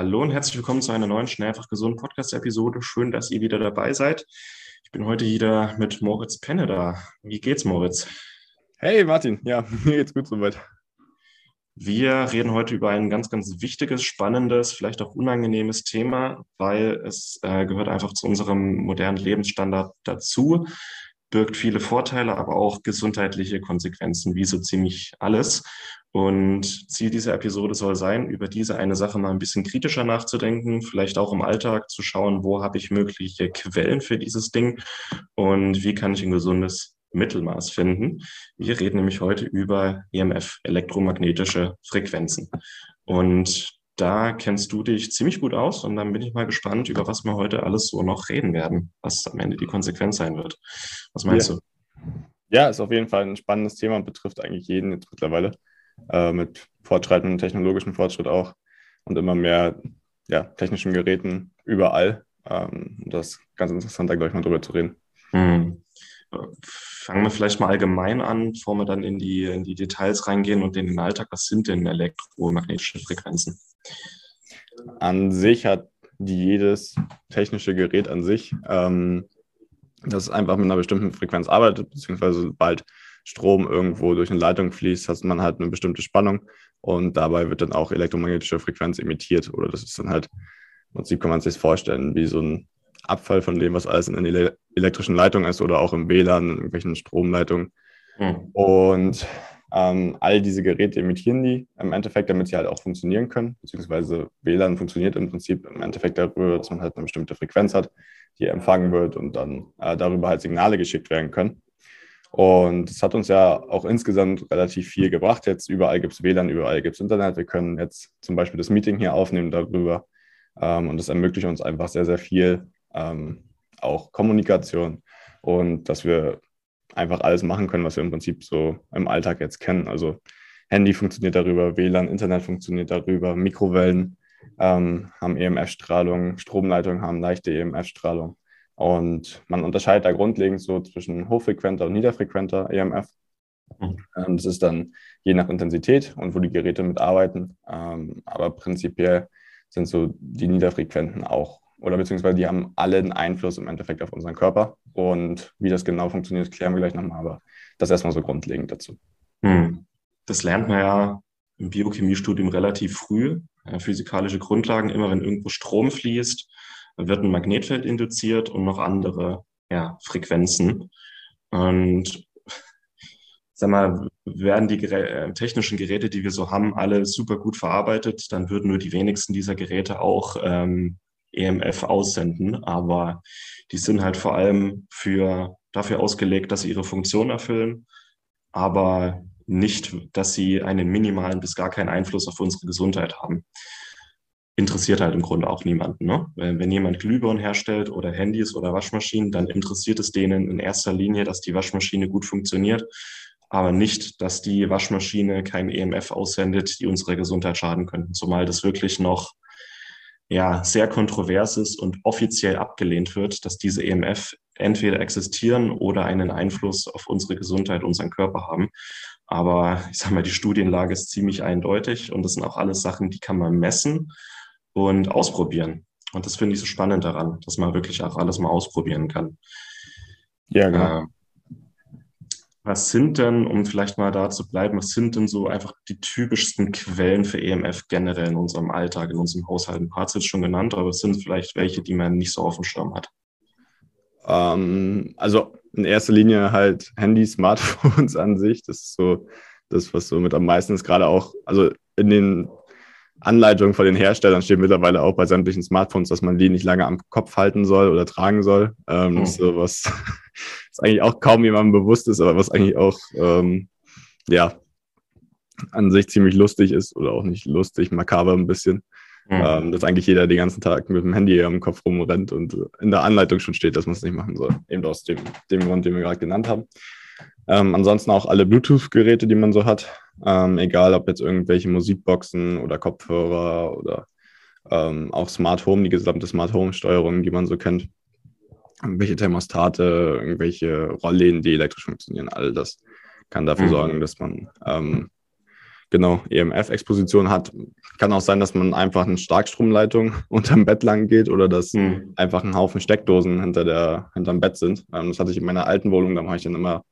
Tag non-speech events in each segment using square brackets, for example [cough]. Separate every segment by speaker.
Speaker 1: Hallo und herzlich willkommen zu einer neuen Schnell einfach gesund Podcast-Episode. Schön, dass ihr wieder dabei seid. Ich bin heute wieder mit Moritz Penne da. Wie geht's, Moritz?
Speaker 2: Hey Martin, ja, [laughs] mir geht's gut soweit.
Speaker 1: Wir reden heute über ein ganz, ganz wichtiges, spannendes, vielleicht auch unangenehmes Thema, weil es äh, gehört einfach zu unserem modernen Lebensstandard dazu, birgt viele Vorteile, aber auch gesundheitliche Konsequenzen, wie so ziemlich alles. Und Ziel dieser Episode soll sein, über diese eine Sache mal ein bisschen kritischer nachzudenken, vielleicht auch im Alltag zu schauen, wo habe ich mögliche Quellen für dieses Ding und wie kann ich ein gesundes Mittelmaß finden. Wir reden nämlich heute über EMF, elektromagnetische Frequenzen. Und da kennst du dich ziemlich gut aus und dann bin ich mal gespannt, über was wir heute alles so noch reden werden, was am Ende die Konsequenz sein wird. Was meinst
Speaker 2: ja.
Speaker 1: du?
Speaker 2: Ja, ist auf jeden Fall ein spannendes Thema und betrifft eigentlich jeden jetzt mittlerweile äh, mit fortschreitendem technologischen Fortschritt auch und immer mehr ja, technischen Geräten überall. Ähm, das ist ganz interessant, da gleich mal drüber zu reden.
Speaker 1: Hm. Fangen wir vielleicht mal allgemein an, bevor wir dann in die, in die Details reingehen und in den Alltag. Was sind denn elektromagnetische Frequenzen?
Speaker 2: An sich hat jedes technische Gerät an sich, ähm, das einfach mit einer bestimmten Frequenz arbeitet, beziehungsweise bald Strom irgendwo durch eine Leitung fließt, hat man halt eine bestimmte Spannung und dabei wird dann auch elektromagnetische Frequenz emittiert. Oder das ist dann halt, im Prinzip kann man sich vorstellen, wie so ein Abfall von dem, was alles in der elektrischen Leitung ist oder auch im WLAN, in irgendwelchen Stromleitungen. Mhm. Und ähm, all diese Geräte emittieren die im Endeffekt, damit sie halt auch funktionieren können, beziehungsweise WLAN funktioniert im Prinzip im Endeffekt darüber, dass man halt eine bestimmte Frequenz hat, die empfangen wird und dann äh, darüber halt Signale geschickt werden können. Und es hat uns ja auch insgesamt relativ viel gebracht. Jetzt überall gibt es WLAN, überall gibt es Internet. Wir können jetzt zum Beispiel das Meeting hier aufnehmen darüber. Ähm, und das ermöglicht uns einfach sehr, sehr viel, ähm, auch Kommunikation und dass wir einfach alles machen können, was wir im Prinzip so im Alltag jetzt kennen. Also Handy funktioniert darüber, WLAN, Internet funktioniert darüber, Mikrowellen ähm, haben EMF-Strahlung, Stromleitungen haben leichte EMF-Strahlung. Und man unterscheidet da grundlegend so zwischen hochfrequenter und niederfrequenter EMF. Mhm. Ähm, das ist dann je nach Intensität und wo die Geräte mitarbeiten. Ähm, aber prinzipiell sind so die niederfrequenten auch, oder beziehungsweise die haben alle einen Einfluss im Endeffekt auf unseren Körper. Und wie das genau funktioniert, klären wir gleich nochmal. Aber das erstmal so grundlegend dazu.
Speaker 1: Hm. Das lernt man ja im Biochemiestudium relativ früh. physikalische Grundlagen, immer wenn irgendwo Strom fließt, wird ein Magnetfeld induziert und noch andere ja, Frequenzen. Und [laughs] sag mal, werden die Gerä äh, technischen Geräte, die wir so haben, alle super gut verarbeitet, dann würden nur die wenigsten dieser Geräte auch ähm, EMF aussenden. Aber die sind halt vor allem für, dafür ausgelegt, dass sie ihre Funktion erfüllen, aber nicht, dass sie einen minimalen bis gar keinen Einfluss auf unsere Gesundheit haben interessiert halt im Grunde auch niemanden. Ne? Wenn jemand Glühbirnen herstellt oder Handys oder Waschmaschinen, dann interessiert es denen in erster Linie, dass die Waschmaschine gut funktioniert, aber nicht, dass die Waschmaschine kein EMF aussendet, die unserer Gesundheit schaden könnten. Zumal das wirklich noch ja, sehr kontrovers ist und offiziell abgelehnt wird, dass diese EMF entweder existieren oder einen Einfluss auf unsere Gesundheit, unseren Körper haben. Aber ich sage mal, die Studienlage ist ziemlich eindeutig und das sind auch alles Sachen, die kann man messen und ausprobieren. Und das finde ich so spannend daran, dass man wirklich auch alles mal ausprobieren kann. Ja, genau. Äh, was sind denn, um vielleicht mal da zu bleiben, was sind denn so einfach die typischsten Quellen für EMF generell in unserem Alltag, in unserem Haushalt? Ein paar sind schon genannt, aber es sind vielleicht welche, die man nicht so auf dem Schirm hat.
Speaker 2: Ähm, also in erster Linie halt Handy, Smartphones [laughs] an sich. Das ist so das, was so mit am meisten ist, gerade auch, also in den Anleitungen von den Herstellern steht mittlerweile auch bei sämtlichen Smartphones, dass man die nicht lange am Kopf halten soll oder tragen soll. Ähm, ist so was, was eigentlich auch kaum jemandem bewusst ist, aber was eigentlich auch, ähm, ja, an sich ziemlich lustig ist oder auch nicht lustig, makaber ein bisschen. Mhm. Ähm, dass eigentlich jeder den ganzen Tag mit dem Handy am Kopf rumrennt und in der Anleitung schon steht, dass man es nicht machen soll. Eben aus dem, dem Grund, den wir gerade genannt haben. Ähm, ansonsten auch alle Bluetooth-Geräte, die man so hat. Ähm, egal, ob jetzt irgendwelche Musikboxen oder Kopfhörer oder ähm, auch Smart Home, die gesamte Smart Home-Steuerung, die man so kennt. Irgendwelche Thermostate, irgendwelche Rollläden, die elektrisch funktionieren, all das kann dafür mhm. sorgen, dass man ähm, genau EMF-Exposition hat. Kann auch sein, dass man einfach eine Starkstromleitung [laughs] unterm Bett lang geht oder dass mhm. einfach ein Haufen Steckdosen hinter der, hinterm Bett sind. Ähm, das hatte ich in meiner alten Wohnung, da habe ich dann immer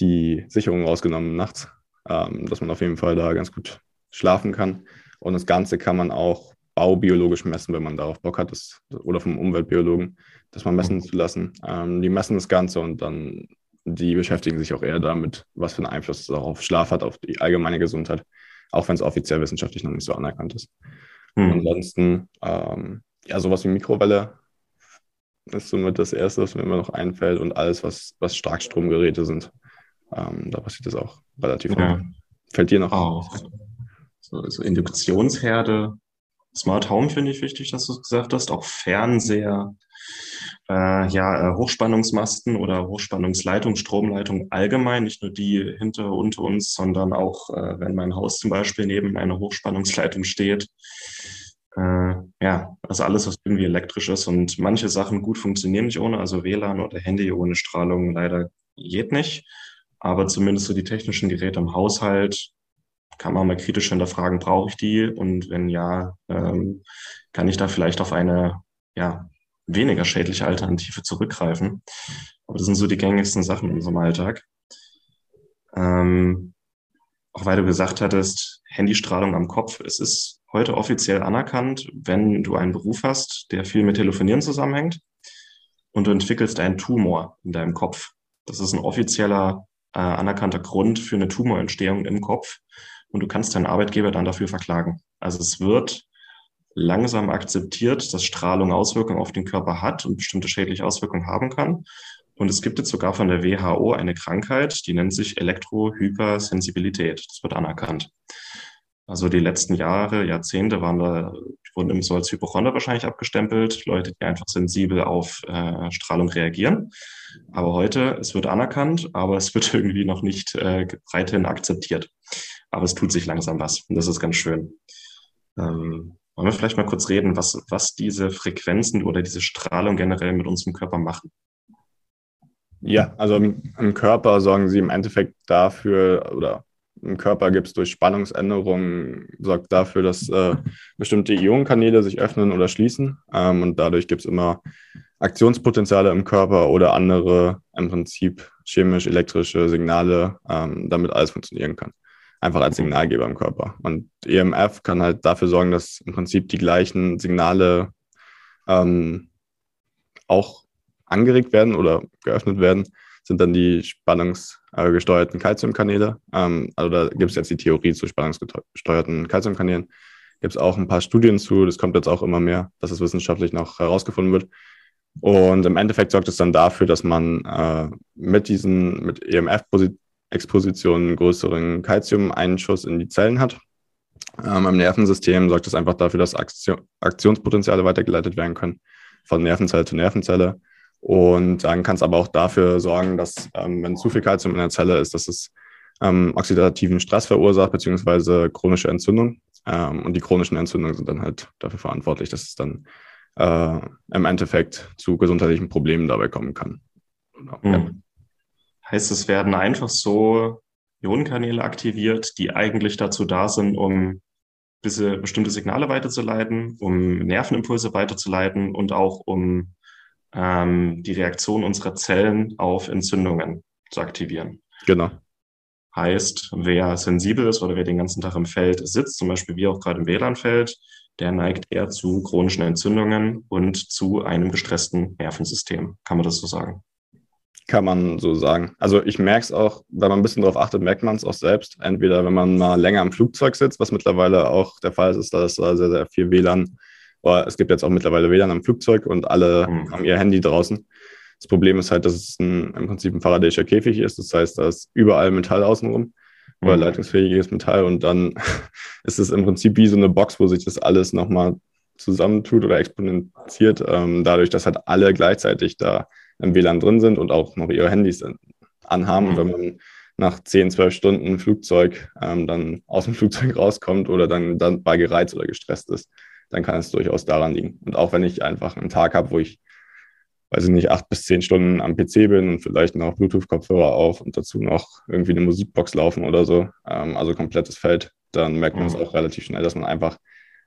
Speaker 2: die Sicherung rausgenommen nachts, ähm, dass man auf jeden Fall da ganz gut schlafen kann. Und das Ganze kann man auch baubiologisch messen, wenn man darauf Bock hat, das, oder vom Umweltbiologen, das mal messen zu lassen. Ähm, die messen das Ganze und dann die beschäftigen sich auch eher damit, was für einen Einfluss es auch auf Schlaf hat, auf die allgemeine Gesundheit, auch wenn es offiziell wissenschaftlich noch nicht so anerkannt ist. Hm. Ansonsten, ähm, ja, sowas wie Mikrowelle ist somit das Erste, was mir immer noch einfällt und alles, was, was Starkstromgeräte sind. Ähm, da passiert das auch relativ ja. Fällt dir noch? Auch.
Speaker 1: So, so Induktionsherde. Smart Home finde ich wichtig, dass du es gesagt hast. Auch Fernseher, äh, ja, äh, Hochspannungsmasten oder Hochspannungsleitung, Stromleitung allgemein, nicht nur die hinter unter uns, sondern auch, äh, wenn mein Haus zum Beispiel neben einer Hochspannungsleitung steht. Äh, ja, also alles, was irgendwie elektrisch ist und manche Sachen gut funktionieren nicht ohne, also WLAN oder Handy ohne Strahlung leider geht nicht. Aber zumindest so die technischen Geräte im Haushalt kann man mal kritisch hinterfragen, brauche ich die? Und wenn ja, ähm, kann ich da vielleicht auf eine ja, weniger schädliche Alternative zurückgreifen. Aber das sind so die gängigsten Sachen in unserem Alltag. Ähm, auch weil du gesagt hattest, Handystrahlung am Kopf. Es ist heute offiziell anerkannt, wenn du einen Beruf hast, der viel mit Telefonieren zusammenhängt und du entwickelst einen Tumor in deinem Kopf. Das ist ein offizieller, äh, anerkannter Grund für eine Tumorentstehung im Kopf und du kannst deinen Arbeitgeber dann dafür verklagen. Also es wird langsam akzeptiert, dass Strahlung Auswirkungen auf den Körper hat und bestimmte schädliche Auswirkungen haben kann. Und es gibt jetzt sogar von der WHO eine Krankheit, die nennt sich Elektrohypersensibilität. Das wird anerkannt. Also die letzten Jahre, Jahrzehnte waren da, wurden immer so als Hypochonder wahrscheinlich abgestempelt, Leute, die einfach sensibel auf äh, Strahlung reagieren. Aber heute, es wird anerkannt, aber es wird [laughs] irgendwie noch nicht äh, breithin akzeptiert. Aber es tut sich langsam was und das ist ganz schön. Ähm, wollen wir vielleicht mal kurz reden, was, was diese Frequenzen oder diese Strahlung generell mit unserem Körper machen?
Speaker 2: Ja, also im, im Körper sorgen sie im Endeffekt dafür, oder im Körper gibt es durch Spannungsänderungen, sorgt dafür, dass äh, [laughs] bestimmte Ionenkanäle sich öffnen oder schließen. Ähm, und dadurch gibt es immer Aktionspotenziale im Körper oder andere im Prinzip chemisch-elektrische Signale, ähm, damit alles funktionieren kann einfach als Signalgeber im Körper. Und EMF kann halt dafür sorgen, dass im Prinzip die gleichen Signale ähm, auch angeregt werden oder geöffnet werden, sind dann die spannungsgesteuerten Calciumkanäle. Ähm, also da gibt es jetzt die Theorie zu spannungsgesteuerten Calciumkanälen. Gibt es auch ein paar Studien zu, das kommt jetzt auch immer mehr, dass es wissenschaftlich noch herausgefunden wird. Und im Endeffekt sorgt es dann dafür, dass man äh, mit diesen, mit EMF-Positionen Exposition einen größeren Calcium-Einschuss in die Zellen hat. Ähm, Im Nervensystem sorgt das einfach dafür, dass Aktion Aktionspotenziale weitergeleitet werden können von Nervenzelle zu Nervenzelle. Und dann kann es aber auch dafür sorgen, dass, ähm, wenn zu viel Calcium in der Zelle ist, dass es ähm, oxidativen Stress verursacht, beziehungsweise chronische Entzündung. Ähm, und die chronischen Entzündungen sind dann halt dafür verantwortlich, dass es dann äh, im Endeffekt zu gesundheitlichen Problemen dabei kommen kann.
Speaker 1: Genau. Mhm. Heißt, es werden einfach so Ionenkanäle aktiviert, die eigentlich dazu da sind, um diese bestimmte Signale weiterzuleiten, um Nervenimpulse weiterzuleiten und auch um ähm, die Reaktion unserer Zellen auf Entzündungen zu aktivieren.
Speaker 2: Genau.
Speaker 1: Heißt, wer sensibel ist oder wer den ganzen Tag im Feld sitzt, zum Beispiel wie auch gerade im WLAN-Feld, der neigt eher zu chronischen Entzündungen und zu einem gestressten Nervensystem. Kann man das so sagen?
Speaker 2: Kann man so sagen. Also ich merke es auch, wenn man ein bisschen darauf achtet, merkt man es auch selbst. Entweder wenn man mal länger im Flugzeug sitzt, was mittlerweile auch der Fall ist, da ist da sehr, sehr viel WLAN. Aber es gibt jetzt auch mittlerweile WLAN am Flugzeug und alle mhm. haben ihr Handy draußen. Das Problem ist halt, dass es ein, im Prinzip ein Faradayischer Käfig ist. Das heißt, da ist überall Metall außenrum. oder mhm. leitungsfähiges Metall und dann [laughs] ist es im Prinzip wie so eine Box, wo sich das alles nochmal zusammentut oder exponentiert, ähm, dadurch, dass halt alle gleichzeitig da im WLAN drin sind und auch noch ihre Handys anhaben. Und wenn mhm. man nach 10, 12 Stunden Flugzeug ähm, dann aus dem [laughs] Flugzeug rauskommt oder dann, dann bei gereizt oder gestresst ist, dann kann es durchaus daran liegen. Und auch wenn ich einfach einen Tag habe, wo ich, weiß ich nicht, acht bis zehn Stunden am PC bin und vielleicht noch Bluetooth-Kopfhörer auf und dazu noch irgendwie eine Musikbox laufen oder so, ähm, also komplettes Feld, dann merkt man es mhm. auch relativ schnell, dass man einfach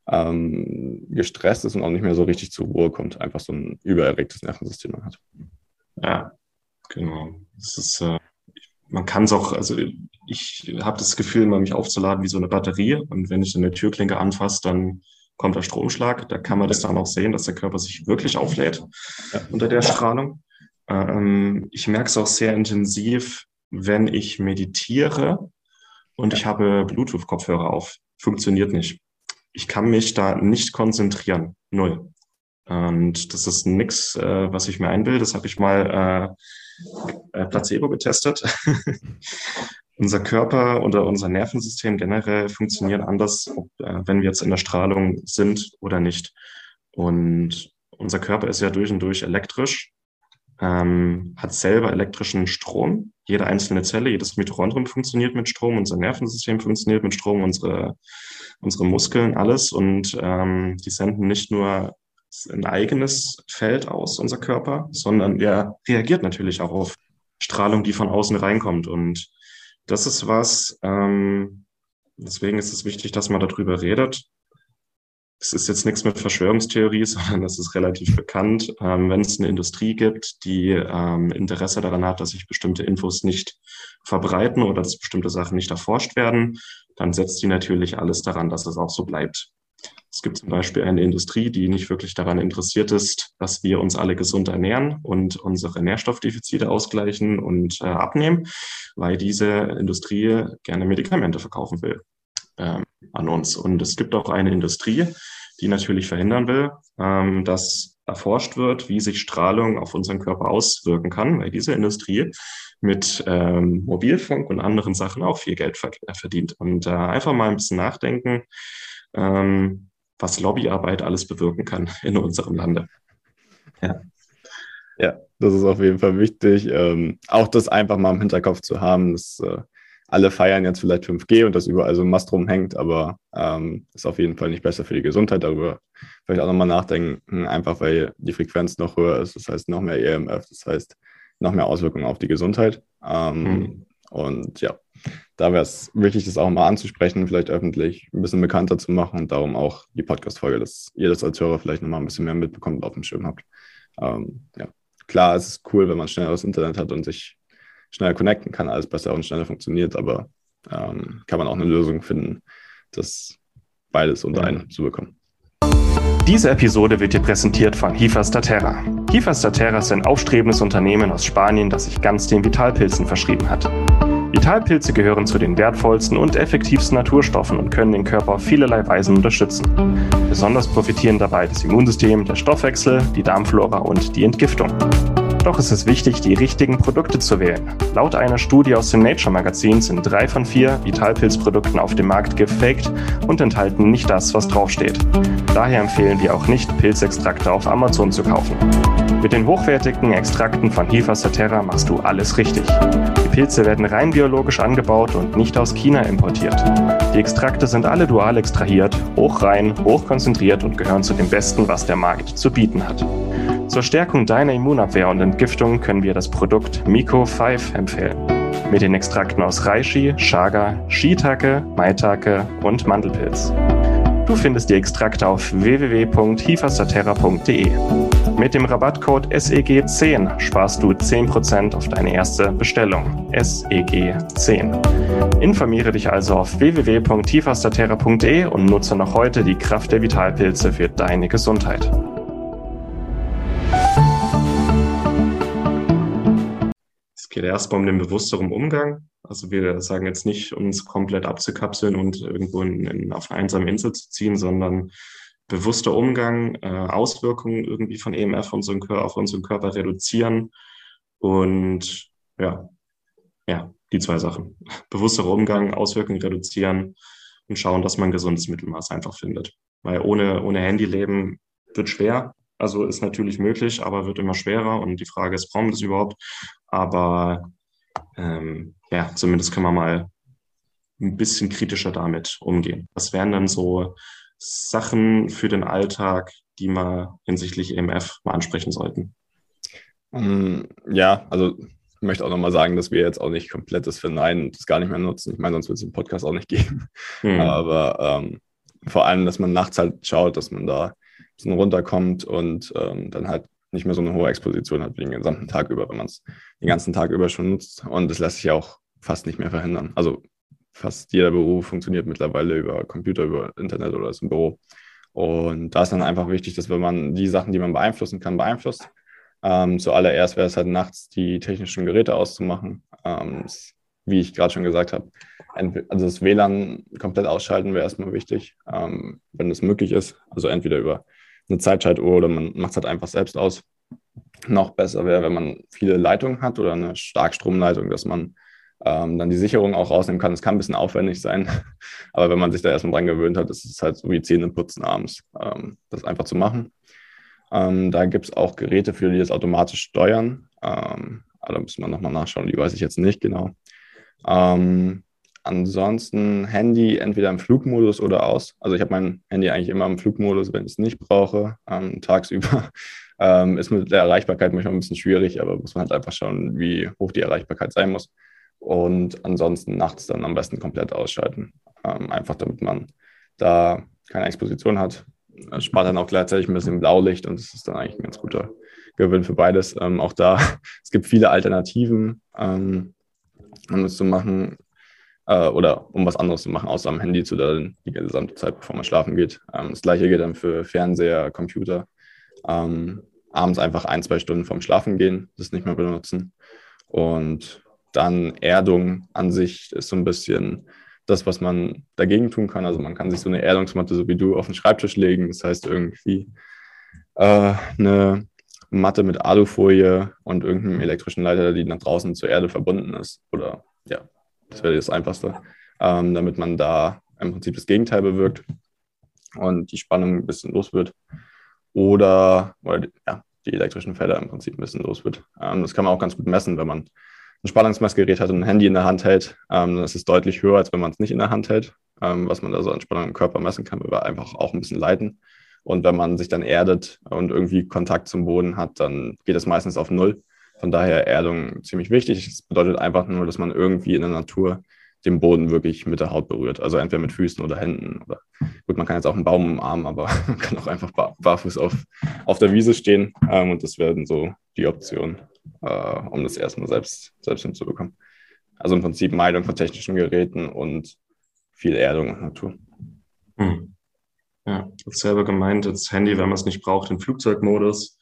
Speaker 2: ähm, gestresst ist und auch nicht mehr so richtig zur Ruhe kommt, einfach so ein übererregtes Nervensystem hat.
Speaker 1: Ja, genau. Das ist, äh, man kann es auch, also ich habe das Gefühl, immer mich aufzuladen wie so eine Batterie und wenn ich eine Türklinke anfasse, dann kommt der Stromschlag. Da kann man das dann auch sehen, dass der Körper sich wirklich auflädt ja. unter der Strahlung. Ähm, ich merke es auch sehr intensiv, wenn ich meditiere und ich habe Bluetooth-Kopfhörer auf. Funktioniert nicht. Ich kann mich da nicht konzentrieren. Null. Und das ist nichts, äh, was ich mir einbilde. Das habe ich mal äh, äh Placebo getestet. [laughs] unser Körper oder unser Nervensystem generell funktioniert anders, ob, äh, wenn wir jetzt in der Strahlung sind oder nicht. Und unser Körper ist ja durch und durch elektrisch, ähm, hat selber elektrischen Strom. Jede einzelne Zelle, jedes Mitochondrium funktioniert mit Strom, unser Nervensystem funktioniert mit Strom, unsere, unsere Muskeln, alles. Und ähm, die senden nicht nur ein eigenes Feld aus, unser Körper, sondern der reagiert natürlich auch auf Strahlung, die von außen reinkommt. Und das ist was, ähm, deswegen ist es wichtig, dass man darüber redet. Es ist jetzt nichts mit Verschwörungstheorie, [laughs] sondern das ist relativ bekannt. Ähm, wenn es eine Industrie gibt, die ähm, Interesse daran hat, dass sich bestimmte Infos nicht verbreiten oder dass bestimmte Sachen nicht erforscht werden, dann setzt die natürlich alles daran, dass es auch so bleibt. Es gibt zum Beispiel eine Industrie, die nicht wirklich daran interessiert ist, dass wir uns alle gesund ernähren und unsere Nährstoffdefizite ausgleichen und äh, abnehmen, weil diese Industrie gerne Medikamente verkaufen will ähm, an uns. Und es gibt auch eine Industrie, die natürlich verhindern will, ähm, dass erforscht wird, wie sich Strahlung auf unseren Körper auswirken kann, weil diese Industrie mit ähm, Mobilfunk und anderen Sachen auch viel Geld verdient. Und äh, einfach mal ein bisschen nachdenken, ähm, was Lobbyarbeit alles bewirken kann [laughs] in unserem Lande.
Speaker 2: Ja. Ja, das ist auf jeden Fall wichtig. Ähm, auch das einfach mal im Hinterkopf zu haben, dass äh, alle feiern jetzt vielleicht 5G und das überall so ein Mast rumhängt, aber ähm, ist auf jeden Fall nicht besser für die Gesundheit. Darüber vielleicht auch nochmal nachdenken, einfach weil die Frequenz noch höher ist. Das heißt, noch mehr EMF, das heißt, noch mehr Auswirkungen auf die Gesundheit. Ähm, mhm. Und ja, da wäre es wichtig, das auch mal anzusprechen, vielleicht öffentlich ein bisschen bekannter zu machen und darum auch die Podcast-Folge, dass ihr das als Hörer vielleicht nochmal ein bisschen mehr mitbekommt und auf dem Schirm habt. Ähm, ja. Klar, es ist cool, wenn man schneller das Internet hat und sich schneller connecten kann, alles besser und schneller funktioniert, aber ähm, kann man auch eine Lösung finden, das beides unter einen zu bekommen.
Speaker 3: Diese Episode wird dir präsentiert von Hifas da Terra. Hifas da Terra ist ein aufstrebendes Unternehmen aus Spanien, das sich ganz den Vitalpilzen verschrieben hat. Vitalpilze gehören zu den wertvollsten und effektivsten Naturstoffen und können den Körper auf vielerlei Weisen unterstützen. Besonders profitieren dabei das Immunsystem, der Stoffwechsel, die Darmflora und die Entgiftung. Doch ist es wichtig, die richtigen Produkte zu wählen. Laut einer Studie aus dem Nature Magazin sind drei von vier Vitalpilzprodukten auf dem Markt gefaked und enthalten nicht das, was draufsteht. Daher empfehlen wir auch nicht, Pilzextrakte auf Amazon zu kaufen. Mit den hochwertigen Extrakten von Hifa Saterra machst du alles richtig. Pilze werden rein biologisch angebaut und nicht aus China importiert. Die Extrakte sind alle dual extrahiert, hochrein, hochkonzentriert und gehören zu dem Besten, was der Markt zu bieten hat. Zur Stärkung deiner Immunabwehr und Entgiftung können wir das Produkt Miko 5 empfehlen. Mit den Extrakten aus Reishi, Chaga, Shiitake, Maitake und Mandelpilz. Du findest die Extrakte auf www.hifastaterra.de. Mit dem Rabattcode SEG10 sparst du 10% auf deine erste Bestellung. SEG10. Informiere dich also auf www.hifastaterra.de und nutze noch heute die Kraft der Vitalpilze für deine Gesundheit.
Speaker 1: geht erstmal um den bewussteren Umgang. Also wir sagen jetzt nicht, uns komplett abzukapseln und irgendwo in, in, auf eine einsame Insel zu ziehen, sondern bewusster Umgang, äh, Auswirkungen irgendwie von EMF unseren, auf unseren Körper reduzieren und ja, ja, die zwei Sachen. [laughs] Bewussterer Umgang, Auswirkungen reduzieren und schauen, dass man ein gesundes Mittelmaß einfach findet. Weil ohne, ohne Handy leben wird schwer. Also ist natürlich möglich, aber wird immer schwerer. Und die Frage ist, brauchen wir das überhaupt? Aber ähm, ja, zumindest können wir mal ein bisschen kritischer damit umgehen. Was wären dann so Sachen für den Alltag, die wir hinsichtlich EMF mal ansprechen sollten?
Speaker 2: Ähm, ja, also ich möchte auch nochmal sagen, dass wir jetzt auch nicht komplett das verneinen und das gar nicht mehr nutzen. Ich meine, sonst wird es den Podcast auch nicht geben. Mhm. Aber ähm, vor allem, dass man nachts halt schaut, dass man da ein bisschen runterkommt und ähm, dann halt nicht mehr so eine hohe Exposition hat wie den gesamten Tag über, wenn man es den ganzen Tag über schon nutzt. Und das lässt sich ja auch fast nicht mehr verhindern. Also fast jeder Beruf funktioniert mittlerweile über Computer, über Internet oder ist im Büro. Und da ist dann einfach wichtig, dass wenn man die Sachen, die man beeinflussen kann, beeinflusst. Ähm, zuallererst wäre es halt nachts die technischen Geräte auszumachen. Ähm, wie ich gerade schon gesagt habe, also das WLAN komplett ausschalten wäre erstmal wichtig, ähm, wenn es möglich ist. Also entweder über eine Zeitschaltuhr oder man macht es halt einfach selbst aus. Noch besser wäre, wenn man viele Leitungen hat oder eine Starkstromleitung, dass man ähm, dann die Sicherung auch rausnehmen kann. Es kann ein bisschen aufwendig sein, [laughs] aber wenn man sich da erstmal dran gewöhnt hat, ist es halt so wie Zähne putzen abends, ähm, das einfach zu machen. Ähm, da gibt es auch Geräte für, die das automatisch steuern. Ähm, aber da müssen wir nochmal nachschauen, die weiß ich jetzt nicht genau. Ähm, ansonsten Handy entweder im Flugmodus oder aus. Also ich habe mein Handy eigentlich immer im Flugmodus, wenn ich es nicht brauche, ähm, tagsüber. [laughs] Ähm, ist mit der Erreichbarkeit manchmal ein bisschen schwierig, aber muss man halt einfach schauen, wie hoch die Erreichbarkeit sein muss und ansonsten nachts dann am besten komplett ausschalten. Ähm, einfach damit man da keine Exposition hat. Das spart dann auch gleichzeitig ein bisschen Blaulicht und das ist dann eigentlich ein ganz guter Gewinn für beides. Ähm, auch da, [laughs] es gibt viele Alternativen, ähm, um das zu machen äh, oder um was anderes zu machen, außer am Handy zu laden, die gesamte Zeit, bevor man schlafen geht. Ähm, das gleiche geht dann für Fernseher, Computer. Ähm, abends einfach ein, zwei Stunden vorm Schlafen gehen, das nicht mehr benutzen. Und dann Erdung an sich ist so ein bisschen das, was man dagegen tun kann. Also man kann sich so eine Erdungsmatte, so wie du, auf den Schreibtisch legen. Das heißt irgendwie äh, eine Matte mit Alufolie und irgendeinem elektrischen Leiter, die nach draußen zur Erde verbunden ist. Oder ja, das wäre das Einfachste, ähm, damit man da im Prinzip das Gegenteil bewirkt und die Spannung ein bisschen los wird. Oder, oder ja, die elektrischen Felder im Prinzip ein bisschen los wird. Ähm, das kann man auch ganz gut messen, wenn man ein Spannungsmessgerät hat und ein Handy in der Hand hält, ähm, dann ist deutlich höher, als wenn man es nicht in der Hand hält, ähm, was man da so an Spannung im Körper messen kann, weil einfach auch ein bisschen leiten. Und wenn man sich dann erdet und irgendwie Kontakt zum Boden hat, dann geht es meistens auf Null. Von daher Erdung ziemlich wichtig. Das bedeutet einfach nur, dass man irgendwie in der Natur den Boden wirklich mit der Haut berührt. Also entweder mit Füßen oder Händen. Oder gut, man kann jetzt auch einen Baum umarmen, aber [laughs] man kann auch einfach barfuß auf, auf der Wiese stehen. Ähm, und das werden so die Optionen äh, um das erstmal selbst, selbst hinzubekommen. Also im Prinzip Meidung von technischen Geräten und viel Erdung und Natur.
Speaker 1: Hm. Ja, selber gemeint, das Handy, wenn man es nicht braucht, in Flugzeugmodus.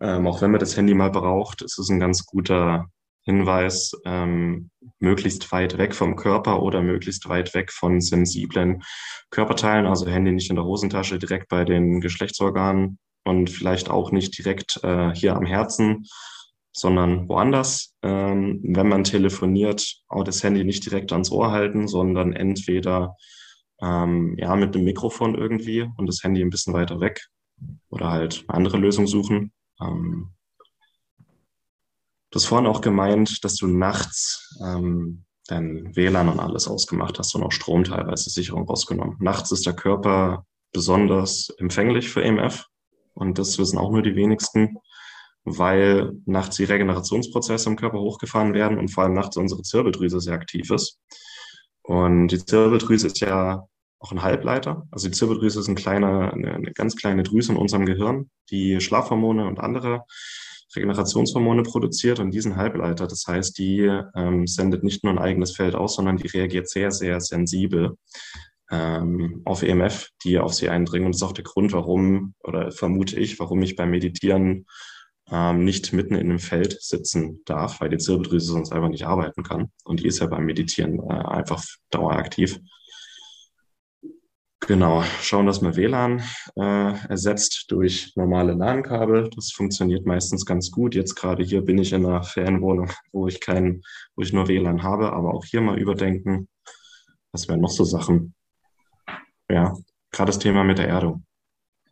Speaker 1: Ähm, auch wenn man das Handy mal braucht, ist es ein ganz guter Hinweis, ähm, möglichst weit weg vom Körper oder möglichst weit weg von sensiblen Körperteilen, also Handy nicht in der Hosentasche, direkt bei den Geschlechtsorganen und vielleicht auch nicht direkt äh, hier am Herzen, sondern woanders. Ähm, wenn man telefoniert, auch das Handy nicht direkt ans Ohr halten, sondern entweder ähm, ja mit einem Mikrofon irgendwie und das Handy ein bisschen weiter weg oder halt eine andere Lösung suchen. Ähm, du hast vorhin auch gemeint, dass du nachts ähm, dein WLAN und alles ausgemacht hast und auch Strom teilweise Sicherung rausgenommen. Nachts ist der Körper besonders empfänglich für EMF und das wissen auch nur die wenigsten weil nachts die Regenerationsprozesse im Körper hochgefahren werden und vor allem nachts unsere Zirbeldrüse sehr aktiv ist. Und die Zirbeldrüse ist ja auch ein Halbleiter. Also die Zirbeldrüse ist ein kleiner, eine, eine ganz kleine Drüse in unserem Gehirn, die Schlafhormone und andere Regenerationshormone produziert und diesen Halbleiter. Das heißt, die ähm, sendet nicht nur ein eigenes Feld aus, sondern die reagiert sehr, sehr sensibel ähm, auf EMF, die auf sie eindringen. Und das ist auch der Grund, warum, oder vermute ich, warum ich beim Meditieren ähm, nicht mitten in einem Feld sitzen darf, weil die Zirbeldrüse sonst einfach nicht arbeiten kann. Und die ist ja beim Meditieren äh, einfach daueraktiv. Genau, schauen, dass man WLAN äh, ersetzt durch normale LAN-Kabel. Das funktioniert meistens ganz gut. Jetzt gerade hier bin ich in einer Ferienwohnung, wo ich kein, wo ich nur WLAN habe, aber auch hier mal überdenken. Was wären noch so Sachen? Ja, gerade das Thema mit der Erdung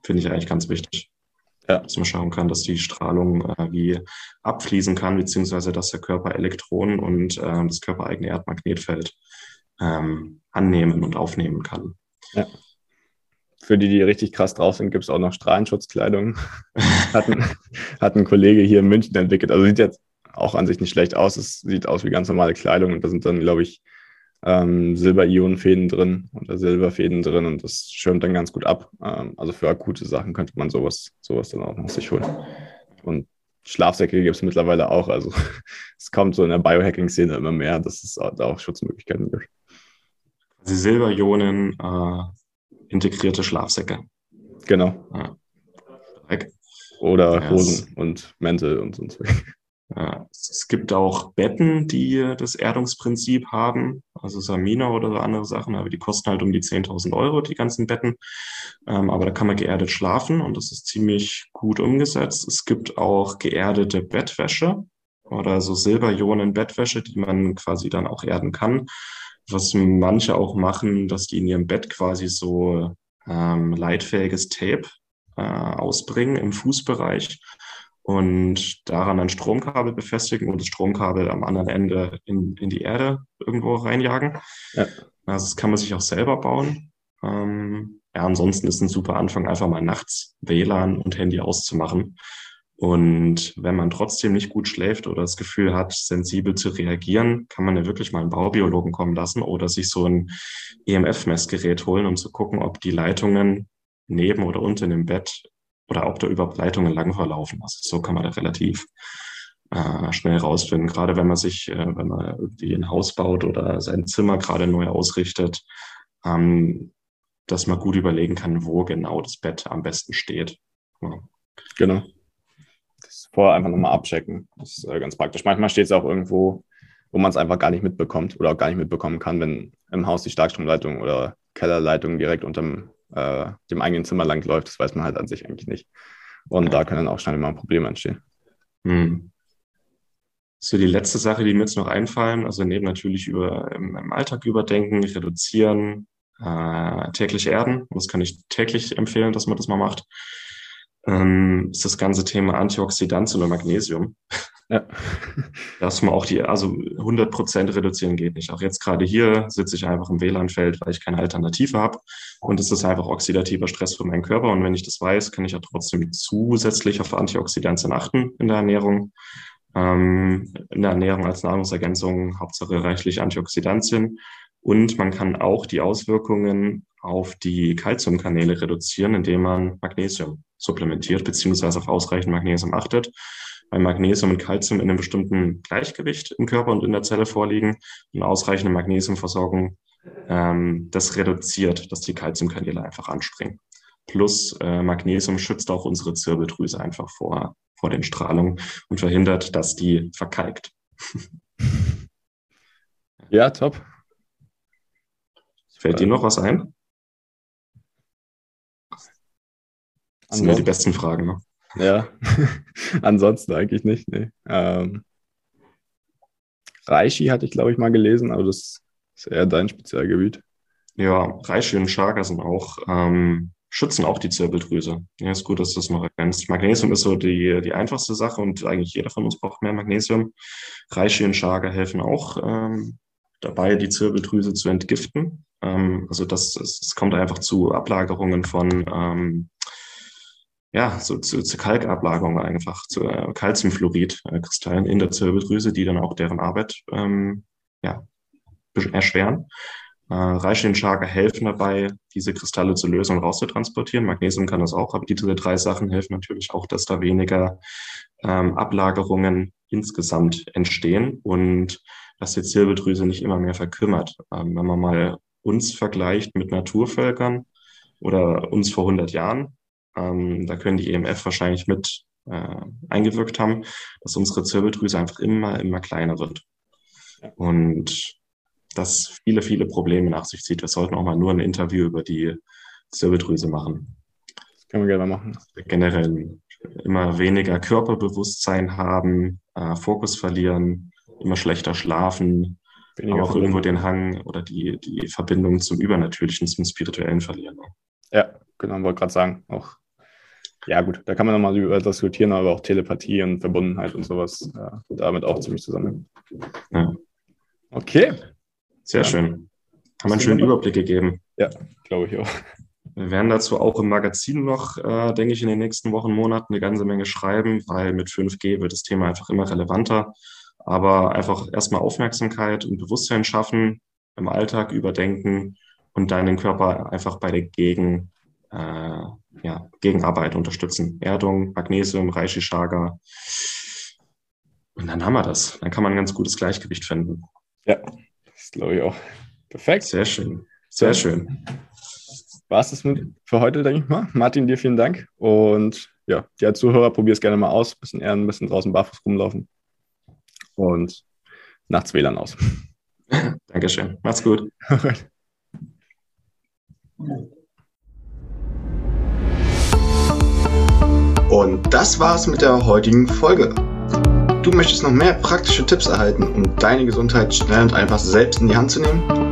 Speaker 1: finde ich eigentlich ganz wichtig. Ja. Dass man schauen kann, dass die Strahlung äh, wie abfließen kann, beziehungsweise dass der Körper Elektronen und äh, das körpereigene Erdmagnetfeld ähm, annehmen und aufnehmen kann. Ja.
Speaker 2: Für die, die richtig krass drauf sind, gibt es auch noch Strahlenschutzkleidung. [laughs] hat, ein, hat ein Kollege hier in München entwickelt. Also sieht jetzt auch an sich nicht schlecht aus. Es sieht aus wie ganz normale Kleidung und da sind dann, glaube ich, ähm, Silber-Ionen-Fäden drin oder Silberfäden drin und das schirmt dann ganz gut ab. Ähm, also für akute Sachen könnte man sowas, sowas dann auch noch sich holen. Und Schlafsäcke gibt es mittlerweile auch. Also [laughs] es kommt so in der Biohacking-Szene immer mehr, dass es da auch Schutzmöglichkeiten gibt.
Speaker 1: Also Silberionen äh, integrierte Schlafsäcke.
Speaker 2: Genau. Ja. Oder Hosen ja, und Mäntel und so.
Speaker 1: Ja, es gibt auch Betten, die das Erdungsprinzip haben, also Samina oder so andere Sachen, aber die kosten halt um die 10.000 Euro, die ganzen Betten. Ähm, aber da kann man geerdet schlafen und das ist ziemlich gut umgesetzt. Es gibt auch geerdete Bettwäsche oder so Silberionen-Bettwäsche, die man quasi dann auch erden kann was manche auch machen, dass die in ihrem Bett quasi so ähm, leitfähiges Tape äh, ausbringen im Fußbereich und daran ein Stromkabel befestigen und das Stromkabel am anderen Ende in, in die Erde irgendwo reinjagen. Ja. Also das kann man sich auch selber bauen. Ähm, ja, ansonsten ist ein super Anfang, einfach mal nachts WLAN und Handy auszumachen und wenn man trotzdem nicht gut schläft oder das Gefühl hat, sensibel zu reagieren, kann man ja wirklich mal einen Baubiologen kommen lassen oder sich so ein EMF-Messgerät holen, um zu gucken, ob die Leitungen neben oder unten im Bett oder ob da überhaupt Leitungen lang verlaufen. Also so kann man da relativ äh, schnell rausfinden. Gerade wenn man sich, äh, wenn man irgendwie ein Haus baut oder sein Zimmer gerade neu ausrichtet, ähm, dass man gut überlegen kann, wo genau das Bett am besten steht.
Speaker 2: Ja. Genau vorher einfach nochmal abchecken. Das ist äh, ganz praktisch. Manchmal steht es auch irgendwo, wo man es einfach gar nicht mitbekommt oder auch gar nicht mitbekommen kann, wenn im Haus die Starkstromleitung oder Kellerleitung direkt unter äh, dem eigenen Zimmer lang läuft. Das weiß man halt an sich eigentlich nicht. Und ja. da können dann auch schnell mal Probleme entstehen. Hm.
Speaker 1: So die letzte Sache, die mir jetzt noch einfallen, also neben natürlich über im, im Alltag überdenken, reduzieren, äh, täglich erden. Das kann ich täglich empfehlen, dass man das mal macht ähm, ist das ganze Thema Antioxidantien und Magnesium. Ja. [laughs] Dass man auch die, also 100 Prozent reduzieren geht nicht. Auch jetzt gerade hier sitze ich einfach im WLAN-Feld, weil ich keine Alternative habe. Und es ist einfach oxidativer Stress für meinen Körper. Und wenn ich das weiß, kann ich ja trotzdem zusätzlich auf Antioxidantien achten in der Ernährung. Ähm, in der Ernährung als Nahrungsergänzung Hauptsache reichlich Antioxidantien. Und man kann auch die Auswirkungen auf die Kalziumkanäle reduzieren, indem man Magnesium supplementiert beziehungsweise auf ausreichend Magnesium achtet. Weil Magnesium und Kalzium in einem bestimmten Gleichgewicht im Körper und in der Zelle vorliegen. Eine ausreichende Magnesiumversorgung, ähm, das reduziert, dass die Kalziumkanäle einfach anspringen. Plus äh, Magnesium schützt auch unsere Zirbeldrüse einfach vor, vor den Strahlungen und verhindert, dass die verkalkt. [laughs]
Speaker 2: Ja, top.
Speaker 1: Fällt dir noch was ein? Das sind ja die besten Fragen. Ne?
Speaker 2: Ja, [laughs] ansonsten eigentlich nicht. Nee. Ähm, Reishi hatte ich, glaube ich, mal gelesen, aber das ist eher dein Spezialgebiet.
Speaker 1: Ja, Reishi und Chaga sind auch, ähm, schützen auch die Zirbeldrüse. Ja, ist gut, dass du das noch erkennst. Magnesium ist so die, die einfachste Sache und eigentlich jeder von uns braucht mehr Magnesium. Reishi und Chaga helfen auch ähm, dabei, die Zirbeldrüse zu entgiften. Ähm, also das, es kommt einfach zu Ablagerungen von ähm, ja, so zu, zu Kalkablagerung einfach, zu äh, Calciumfluorid-Kristallen in der Zirbeldrüse, die dann auch deren Arbeit ähm, ja, erschweren. Äh, Reichlinschlager helfen dabei, diese Kristalle zu lösen und rauszutransportieren. Magnesium kann das auch, aber diese drei Sachen helfen natürlich auch, dass da weniger ähm, Ablagerungen insgesamt entstehen und dass die Zirbeldrüse nicht immer mehr verkümmert. Ähm, wenn man mal uns vergleicht mit Naturvölkern oder uns vor 100 Jahren, ähm, da können die EMF wahrscheinlich mit äh, eingewirkt haben, dass unsere Zirbeldrüse einfach immer, immer kleiner wird. Und das viele, viele Probleme nach sich zieht. Wir sollten auch mal nur ein Interview über die Zirbeldrüse machen.
Speaker 2: Das können wir gerne machen.
Speaker 1: Generell immer weniger Körperbewusstsein haben, äh, Fokus verlieren, immer schlechter schlafen, weniger aber auch irgendwo den Hang oder die, die Verbindung zum Übernatürlichen, zum Spirituellen verlieren.
Speaker 2: Ja, genau, wollte gerade sagen. Auch, ja, gut, da kann man nochmal über das diskutieren, aber auch Telepathie und Verbundenheit und sowas ja, damit auch ziemlich zusammen. Ja. Okay.
Speaker 1: Sehr ja. schön. Haben wir einen schönen Überblick gegeben.
Speaker 2: Ja, glaube ich auch.
Speaker 1: Wir werden dazu auch im Magazin noch, äh, denke ich, in den nächsten Wochen, Monaten eine ganze Menge schreiben, weil mit 5G wird das Thema einfach immer relevanter. Aber einfach erstmal Aufmerksamkeit und Bewusstsein schaffen, im Alltag überdenken und deinen Körper einfach bei der Gegen, äh, ja, Gegenarbeit unterstützen. Erdung, Magnesium, Reishi Chaga. Und dann haben wir das. Dann kann man ein ganz gutes Gleichgewicht finden.
Speaker 2: Ja, das glaube ich auch. Perfekt.
Speaker 1: Sehr schön. Sehr schön.
Speaker 2: War es das mit für heute, denke ich mal. Martin, dir vielen Dank. Und ja, die Zuhörer, probier es gerne mal aus. Bisschen eher ein bisschen draußen barfuß rumlaufen. Und nachts WLAN aus. [laughs]
Speaker 1: Dankeschön. Macht's gut. [laughs]
Speaker 4: Und das war's mit der heutigen Folge. Du möchtest noch mehr praktische Tipps erhalten, um deine Gesundheit schnell und einfach selbst in die Hand zu nehmen?